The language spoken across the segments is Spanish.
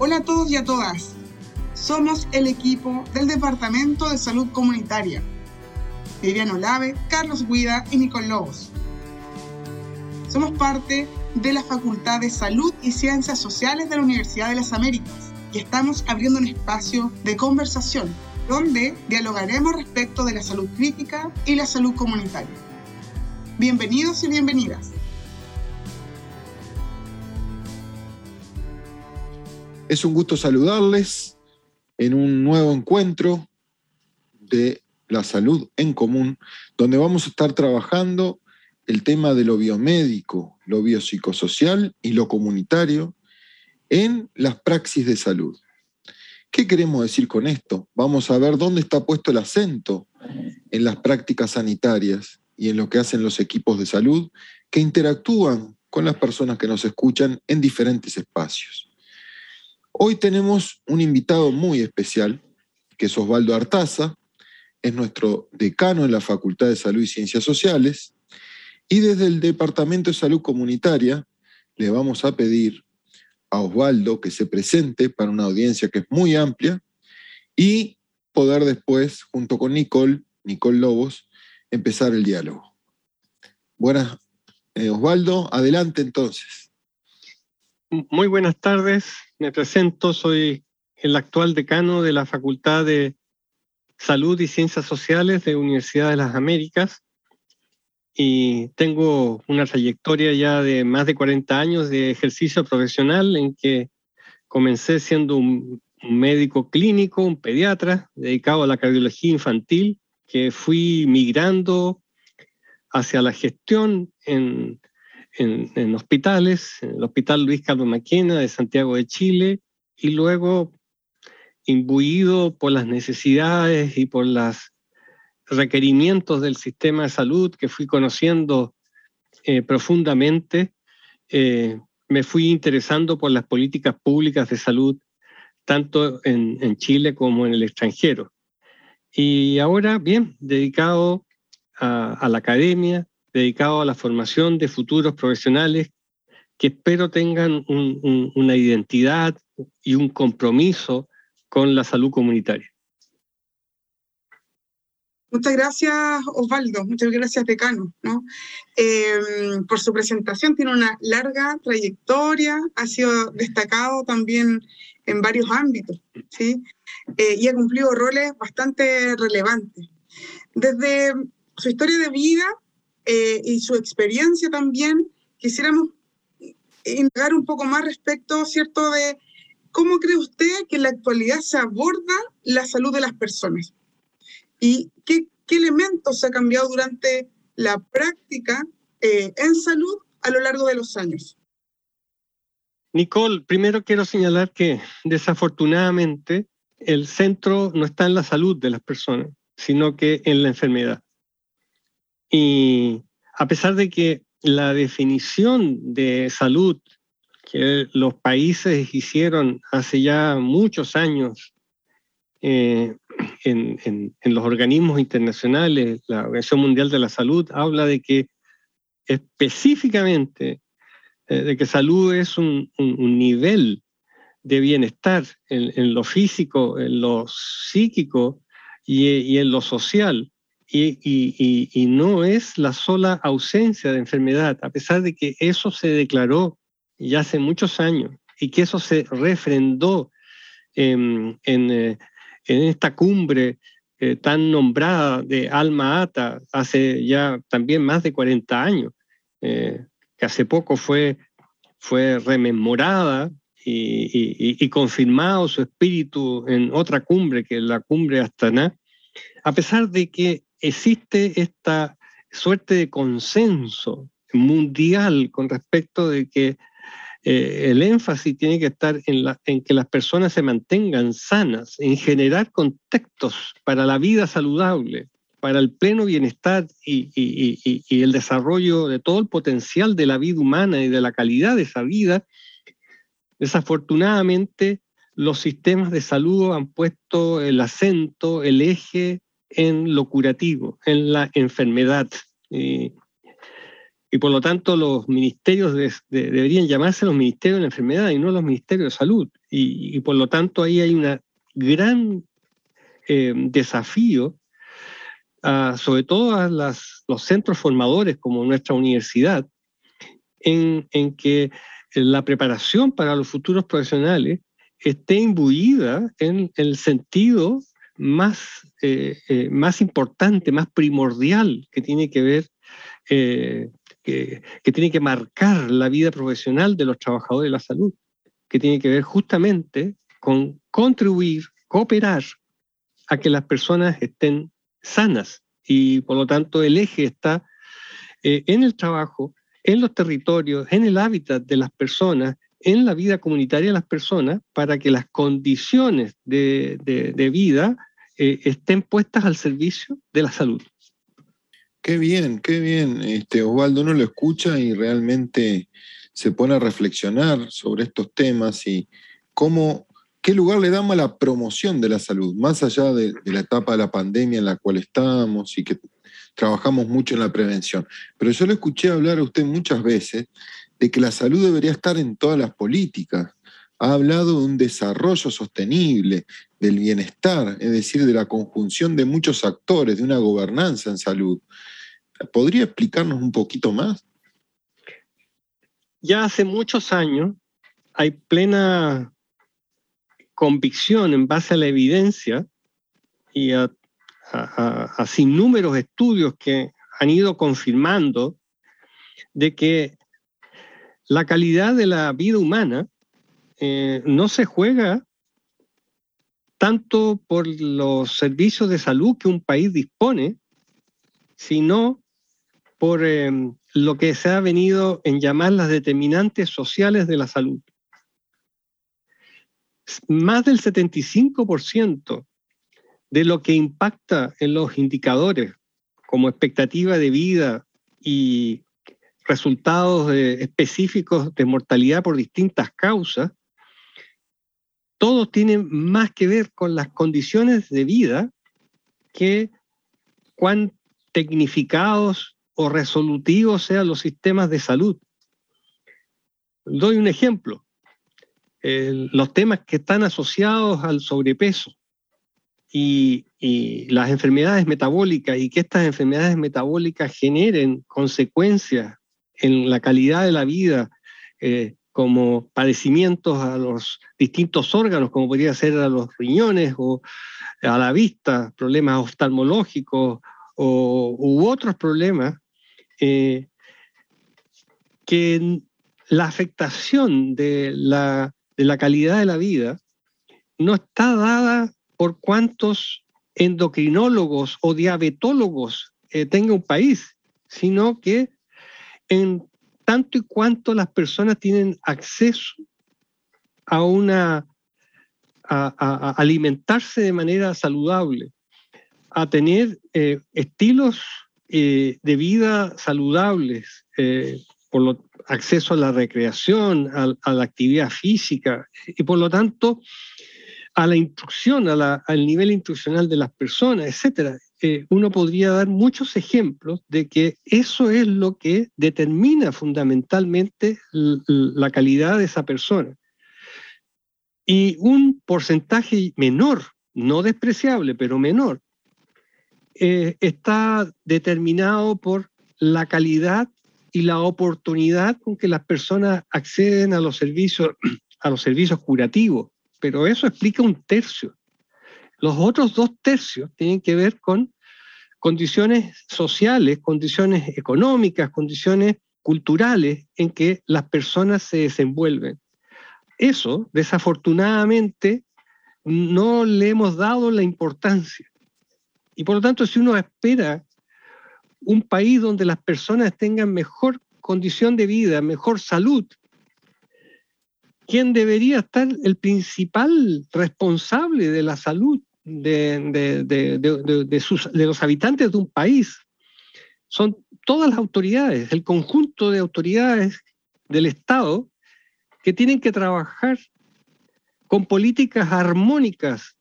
Hola a todos y a todas. Somos el equipo del Departamento de Salud Comunitaria. Vivian Olave, Carlos Guida y Nicole Lobos. Somos parte de la Facultad de Salud y Ciencias Sociales de la Universidad de las Américas y estamos abriendo un espacio de conversación donde dialogaremos respecto de la salud crítica y la salud comunitaria. Bienvenidos y bienvenidas. Es un gusto saludarles en un nuevo encuentro de la salud en común, donde vamos a estar trabajando el tema de lo biomédico, lo biopsicosocial y lo comunitario en las praxis de salud. ¿Qué queremos decir con esto? Vamos a ver dónde está puesto el acento en las prácticas sanitarias y en lo que hacen los equipos de salud que interactúan con las personas que nos escuchan en diferentes espacios. Hoy tenemos un invitado muy especial, que es Osvaldo Artaza, es nuestro decano en la Facultad de Salud y Ciencias Sociales, y desde el Departamento de Salud Comunitaria le vamos a pedir a Osvaldo que se presente para una audiencia que es muy amplia y poder después, junto con Nicole, Nicole Lobos, empezar el diálogo. Buenas, eh, Osvaldo, adelante entonces. Muy buenas tardes, me presento, soy el actual decano de la Facultad de Salud y Ciencias Sociales de Universidad de las Américas. Y tengo una trayectoria ya de más de 40 años de ejercicio profesional en que comencé siendo un, médico clínico, un pediatra dedicado a la cardiología infantil, que fui migrando hacia la gestión en en, hospitales, en el Hospital Luis Carlos Maquena de Santiago de Chile, y luego imbuido por las necesidades y por los requerimientos del sistema de salud que fui conociendo eh, profundamente, eh, me fui interesando por las políticas públicas de salud, tanto en, Chile como en el extranjero. Y ahora, bien, dedicado a la academia, dedicado a la formación de futuros profesionales que espero tengan una identidad y un compromiso con la salud comunitaria. Muchas gracias, Osvaldo. Muchas gracias, decano, ¿no? Eh, por su presentación. Tiene una larga trayectoria, ha sido destacado también en varios ámbitos, ¿sí? Eh, y ha cumplido roles bastante relevantes. Desde su historia de vida eh, y su experiencia también, quisiéramos indagar un poco más respecto, ¿cierto?, de cómo cree usted que en la actualidad se aborda la salud de las personas y qué, qué elementos ha cambiado durante la práctica eh, en salud a lo largo de los años. Nicole, primero quiero señalar que desafortunadamente el centro no está en la salud de las personas, sino que en la enfermedad. Y a pesar de que la definición de salud que los países hicieron hace ya muchos años eh, en, los organismos internacionales, la Organización Mundial de la Salud habla de que específicamente eh, de que salud es un, nivel de bienestar en, lo físico, en lo psíquico y en lo social y, no es la sola ausencia de enfermedad, a pesar de que eso se declaró ya hace muchos años y que eso se refrendó en, eh, esta cumbre eh, tan nombrada de Alma Ata hace ya también más de 40 años, eh, que hace poco fue, fue rememorada y, y, confirmado su espíritu en otra cumbre, que es la cumbre Astana, a pesar de que existe esta suerte de consenso mundial con respecto de que eh, el énfasis tiene que estar en, que las personas se mantengan sanas, en generar contextos para la vida saludable, para el pleno bienestar y, el desarrollo de todo el potencial de la vida humana y de la calidad de esa vida, desafortunadamente los sistemas de salud han puesto el acento, el eje en lo curativo, en la enfermedad. Y por lo tanto los ministerios deberían llamarse los ministerios de la enfermedad y no los ministerios de salud. Y, por lo tanto ahí hay un gran eh, desafío, sobre todo a los centros formadores como nuestra universidad, en, en que la preparación para los futuros profesionales esté imbuida en el sentido más, eh, eh, más importante, más primordial que tiene que ver, eh, que, que, tiene que marcar la vida profesional de los trabajadores de la salud, que tiene que ver justamente con contribuir, cooperar a que las personas estén sanas. Y por lo tanto el eje está en el trabajo, en los territorios, en el hábitat de las personas, en la vida comunitaria de las personas, para que las condiciones de, vida eh, estén puestas al servicio de la salud. Qué bien, qué bien. Este, Osvaldo uno lo escucha y realmente se pone a reflexionar sobre estos temas y cómo, qué lugar le damos a la promoción de la salud, más allá de, de la etapa de la pandemia en la cual estamos y que trabajamos mucho en la prevención. Pero yo le escuché hablar a usted muchas veces de que la salud debería estar en todas las políticas. Ha hablado de un desarrollo sostenible, del bienestar, es decir, de la conjunción de muchos actores, de una gobernanza en salud. ¿Podría explicarnos un poquito más? Ya hace muchos años hay plena convicción en base a la evidencia y a a, números estudios que han ido confirmando de que la calidad de la vida humana eh, no se juega tanto por los servicios de salud que un país dispone, sino por em, lo que se ha venido en llamar las determinantes sociales de la salud. Más del 75% de lo que impacta en los indicadores como expectativa de vida y resultados específicos de mortalidad por distintas causas, todos tienen más que ver con las condiciones de vida que cuán tecnificados o resolutivos sean los sistemas de salud. Doy un ejemplo. los temas que están asociados al sobrepeso y, las enfermedades metabólicas y que estas enfermedades metabólicas generen consecuencias en la calidad de la vida, eh, como padecimientos a los distintos órganos, como podría ser a los riñones o a la vista, problemas oftalmológicos o, u otros problemas, eh, que la afectación de la, de la calidad de la vida no está dada por cuántos endocrinólogos o diabetólogos eh, tenga un país, sino que en tanto y cuanto las personas tienen acceso a una a, alimentarse de manera saludable, a tener eh, estilos eh, de vida saludables, por lo, acceso a la recreación, a, la actividad física, y por lo tanto a la instrucción, al nivel instruccional de las personas, etcétera. Eh, uno podría dar muchos ejemplos de que eso es lo que determina fundamentalmente la calidad de esa persona. Y un porcentaje menor, no despreciable, pero menor, eh, está determinado por la calidad y la oportunidad con que las personas acceden a los servicios, a los servicios curativos pero eso explica un tercio. Los otros dos tercios tienen que ver con condiciones sociales, condiciones económicas, condiciones culturales en que las personas se desenvuelven. Eso, desafortunadamente, no le hemos dado la importancia. Y por lo tanto, si uno espera un país donde las personas tengan mejor condición de vida, mejor salud, ¿Quién debería estar el principal responsable de la salud de, de, los habitantes de un país. Son todas las autoridades, el conjunto de autoridades del Estado que tienen que trabajar con políticas armónicas,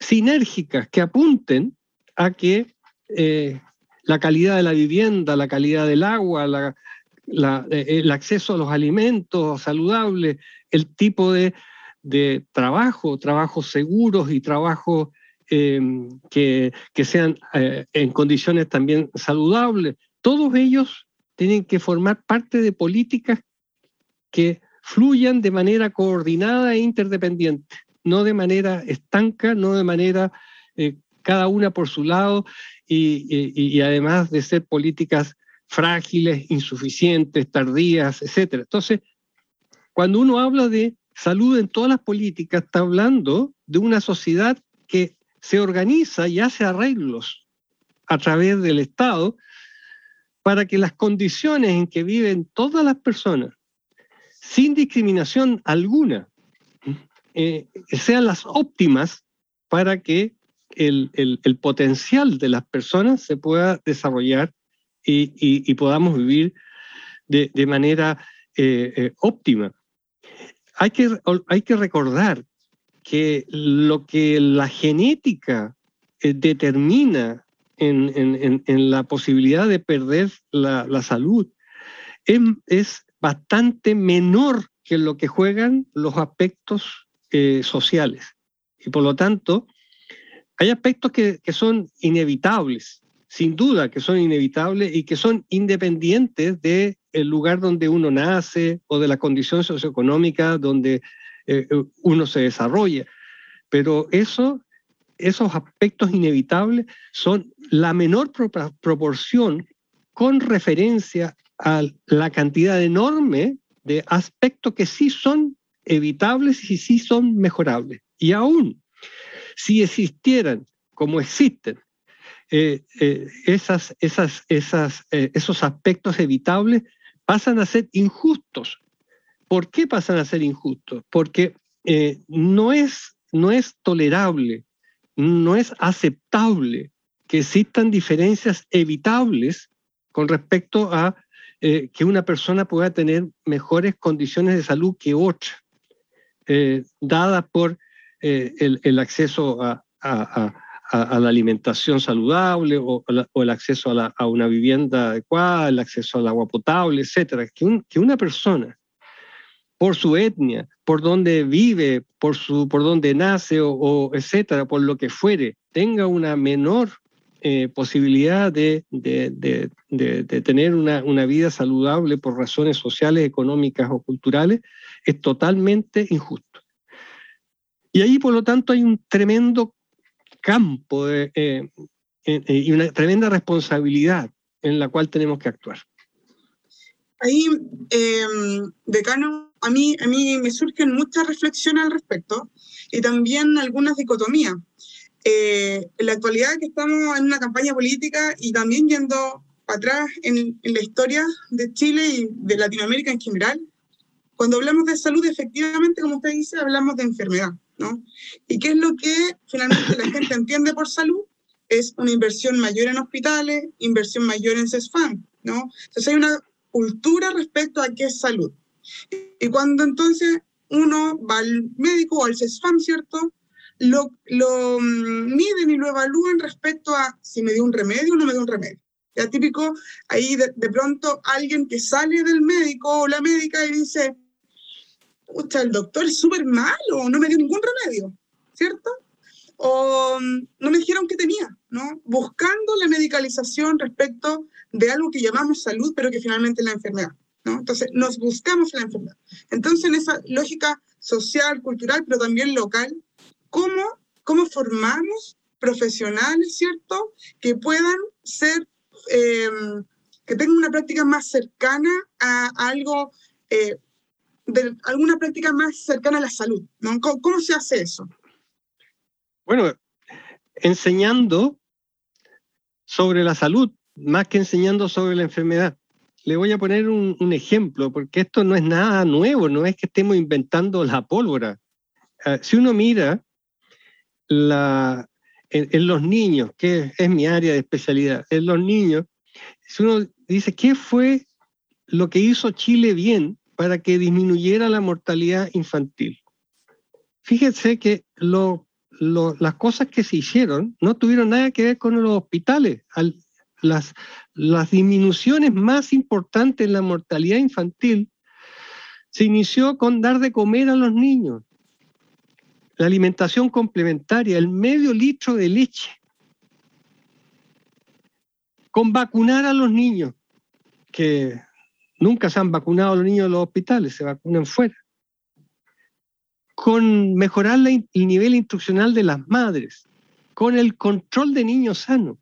sinérgicas, que apunten a que eh, la calidad de la vivienda, la calidad del agua, la, el acceso a los alimentos saludables, el tipo de, trabajo, trabajos seguros y trabajos em, que, sean eh, en condiciones también saludables. Todos ellos tienen que formar parte de políticas que fluyan de manera coordinada e interdependiente, no de manera estanca, no de manera eh, cada una por su lado y, además de ser políticas frágiles, insuficientes, tardías, etc. Entonces, cuando uno habla de salud en todas las políticas, está hablando de una sociedad que se organiza y hace arreglos a través del Estado para que las condiciones en que viven todas las personas, sin discriminación alguna, eh, sean las óptimas para que el, potencial de las personas se pueda desarrollar y, podamos vivir de, manera eh, eh, óptima. Hay que, hay que recordar que lo que la genética determina en, la posibilidad de perder la, salud es, bastante menor que lo que juegan los aspectos eh, sociales. Y por lo tanto, hay aspectos que, son inevitables, sin duda que son inevitables y que son independientes del lugar donde uno nace o de la condición socioeconómica donde eh, uno se desarrolla. Pero eso esos aspectos inevitables son la menor proporción con referencia a la cantidad enorme de aspectos que sí son evitables y sí son mejorables. Y aún si existieran, como existen, eh, eh, eh, esos aspectos evitables, pasan a ser injustos. ¿Por qué pasan a ser injustos? Porque no, es, no es tolerable no es aceptable que existan diferencias evitables con respecto a eh, que una persona pueda tener mejores condiciones de salud que otra, eh, dadas por eh, el, acceso a, la alimentación saludable o, el acceso a, una vivienda adecuada, el acceso al agua potable, etc. que una persona por su etnia, por donde vive, por, su, por donde nace o, etcétera, por lo que fuere, tenga una menor eh, posibilidad de, tener una, una, vida saludable por razones sociales, económicas o culturales, es totalmente injusto. Y ahí, por lo tanto, hay un tremendo campo eh, eh, y una tremenda responsabilidad en la cual tenemos que actuar. Ahí, em, decano, a mí, a mí me surgen muchas reflexiones al respecto y también algunas dicotomías. Eh, en la actualidad que estamos en una campaña política y también yendo atrás en, en, la historia de Chile y de Latinoamérica en general, cuando hablamos de salud, efectivamente, como usted dice, hablamos de enfermedad, ¿no? ¿Y qué es lo que finalmente la gente entiende por salud? Es una inversión mayor en hospitales, inversión mayor en CESFAM, ¿no? Entonces hay una cultura respecto a qué es salud. Y cuando entonces uno va al médico o al CESFAM, ¿cierto? Lo, lo mm, miden y lo evalúan respecto a si me dio un remedio o no me dio un remedio. Ya típico, ahí de, pronto alguien que sale del médico o la médica y dice, Pucha, el doctor es súper malo, no me dio ningún remedio, ¿cierto? O mm, no me dijeron que tenía, ¿no? Buscando la medicalización respecto de algo que llamamos salud, pero que finalmente es la enfermedad. ¿no? Entonces, nos buscamos la enfermedad. Entonces, en esa lógica social, cultural, pero también local, ¿cómo, cómo formamos profesionales, ¿cierto?, que puedan ser, em, que tengan una práctica más cercana a, algo, eh, de alguna práctica más cercana a la salud, ¿no? ¿Cómo se hace eso? Bueno, enseñando sobre la salud, más que enseñando sobre la enfermedad. Le voy a poner un, ejemplo, porque esto no es nada nuevo, no es que estemos inventando la pólvora. Ah, si uno mira la, en, los niños, que es mi área de especialidad, en los niños, si uno dice, ¿qué fue lo que hizo Chile bien para que disminuyera la mortalidad infantil? Fíjense que las cosas que se hicieron no tuvieron nada que ver con los hospitales. Al, las, las disminuciones más importantes en la mortalidad infantil se inició con dar de comer a los niños. La alimentación complementaria, el medio litro de leche. Con vacunar a los niños, que nunca se han vacunado los niños en los hospitales, se vacunan fuera. Con mejorar el nivel instruccional de las madres, con el control de niños sanos.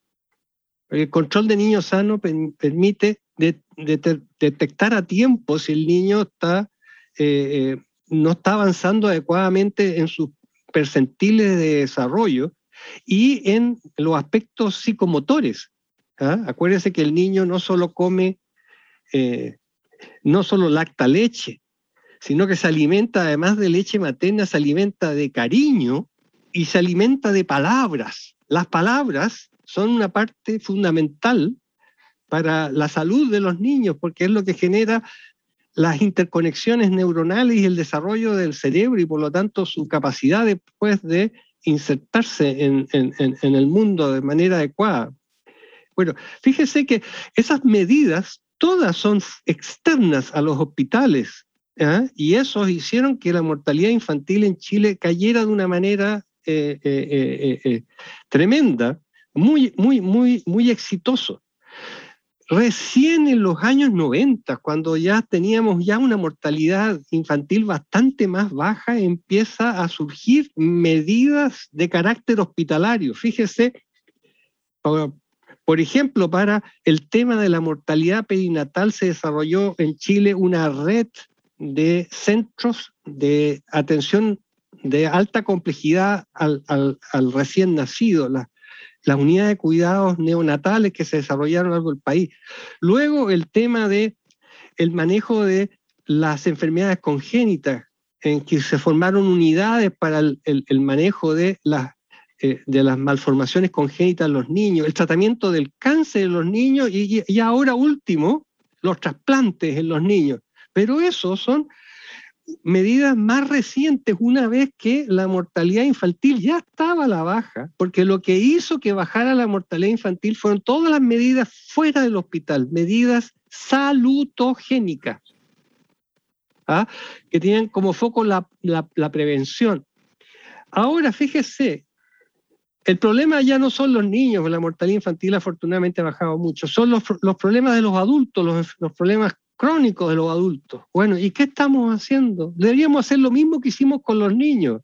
El control de niños sanos permite detectar a tiempo si el niño está eh, eh, no está avanzando adecuadamente en sus percentiles de desarrollo y en los aspectos psicomotores. ¿ah? Acuérdense que el niño no solo come, eh, no solo lacta leche, sino que se alimenta, además de leche materna, se alimenta de cariño y se alimenta de palabras. Las palabras son una parte fundamental para la salud de los niños, porque es lo que genera las interconexiones neuronales y el desarrollo del cerebro y por lo tanto su capacidad después de insertarse en, el mundo de manera adecuada. Bueno, fíjese que esas medidas todas son externas a los hospitales y eso hicieron que la mortalidad infantil en Chile cayera de una manera eh, eh, eh, tremenda, muy, muy, muy, muy exitoso. Recién en los años 90, cuando ya teníamos ya una mortalidad infantil bastante más baja, empieza a surgir medidas de carácter hospitalario. Fíjese, por, ejemplo, para el tema de la mortalidad perinatal se desarrolló en Chile una red de centros de atención de alta complejidad al, recién nacido, las unidades de cuidados neonatales que se desarrollaron a lo largo del país. Luego el tema de el manejo de las enfermedades congénitas, en que se formaron unidades para el, manejo de las, eh, de las malformaciones congénitas en los niños, el tratamiento del cáncer en los niños y, y ahora último, los trasplantes en los niños. Pero esos son medidas más recientes una vez que la mortalidad infantil ya estaba a la baja, porque lo que hizo que bajara la mortalidad infantil fueron todas las medidas fuera del hospital, medidas salutogénicas, ¿ah? que tienen como foco la, prevención. Ahora, fíjese, el problema ya no son los niños, la mortalidad infantil afortunadamente ha bajado mucho, son los, problemas de los adultos, los, problemas crónico de los adultos. Bueno, ¿y qué estamos haciendo? Deberíamos hacer lo mismo que hicimos con los niños.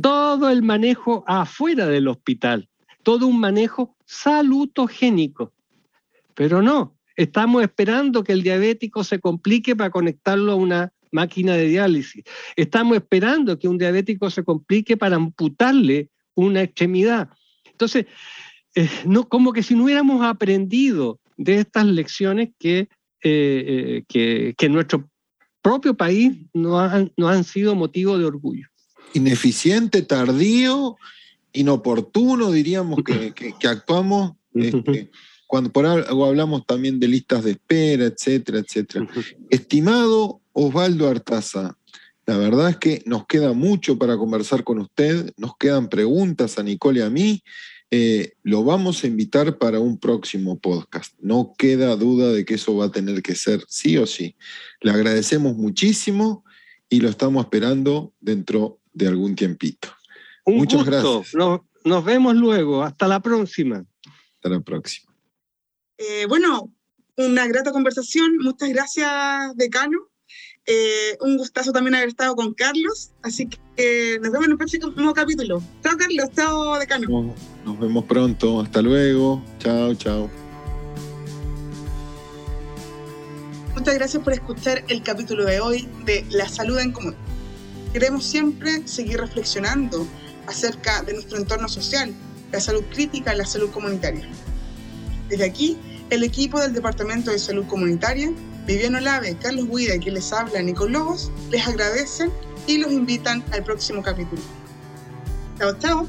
Todo el manejo afuera del hospital, todo un manejo salutogénico. Pero no, estamos esperando que el diabético se complique para conectarlo a una máquina de diálisis. Estamos esperando que un diabético se complique para amputarle una extremidad. Entonces, eh, no, como que si no hubiéramos aprendido de estas lecciones que eh, que, en nuestro propio país no han, no han sido motivo de orgullo. Ineficiente, tardío, inoportuno, diríamos que, que, actuamos. Este, cuando por algo hablamos también de listas de espera, etcétera, etcétera. Estimado Osvaldo Artaza, la verdad es que nos queda mucho para conversar con usted, nos quedan preguntas a Nicole y a mí, eh, lo vamos a invitar para un próximo podcast. No queda duda de que eso va a tener que ser sí o sí. Le agradecemos muchísimo y lo estamos esperando dentro de algún tiempito. Muchas gracias. Nos, vemos luego. Hasta la próxima. Hasta la próxima. Eh, bueno, una grata conversación. Muchas gracias, decano. Eh, un gustazo también haber estado con Carlos, así que nos vemos en el próximo capítulo. Chao Carlos, chao Decano. Nos vemos pronto, hasta luego, chao, chao. Muchas gracias por escuchar el capítulo de hoy de La Salud en Común. Queremos siempre seguir reflexionando acerca de nuestro entorno social, la salud crítica y la salud comunitaria. Desde aquí, el equipo del Departamento de Salud Comunitaria Viviano Lave, Carlos Guida y quien les habla, Nicol Lobos, les agradecen y los invitan al próximo capítulo. Chao, chao.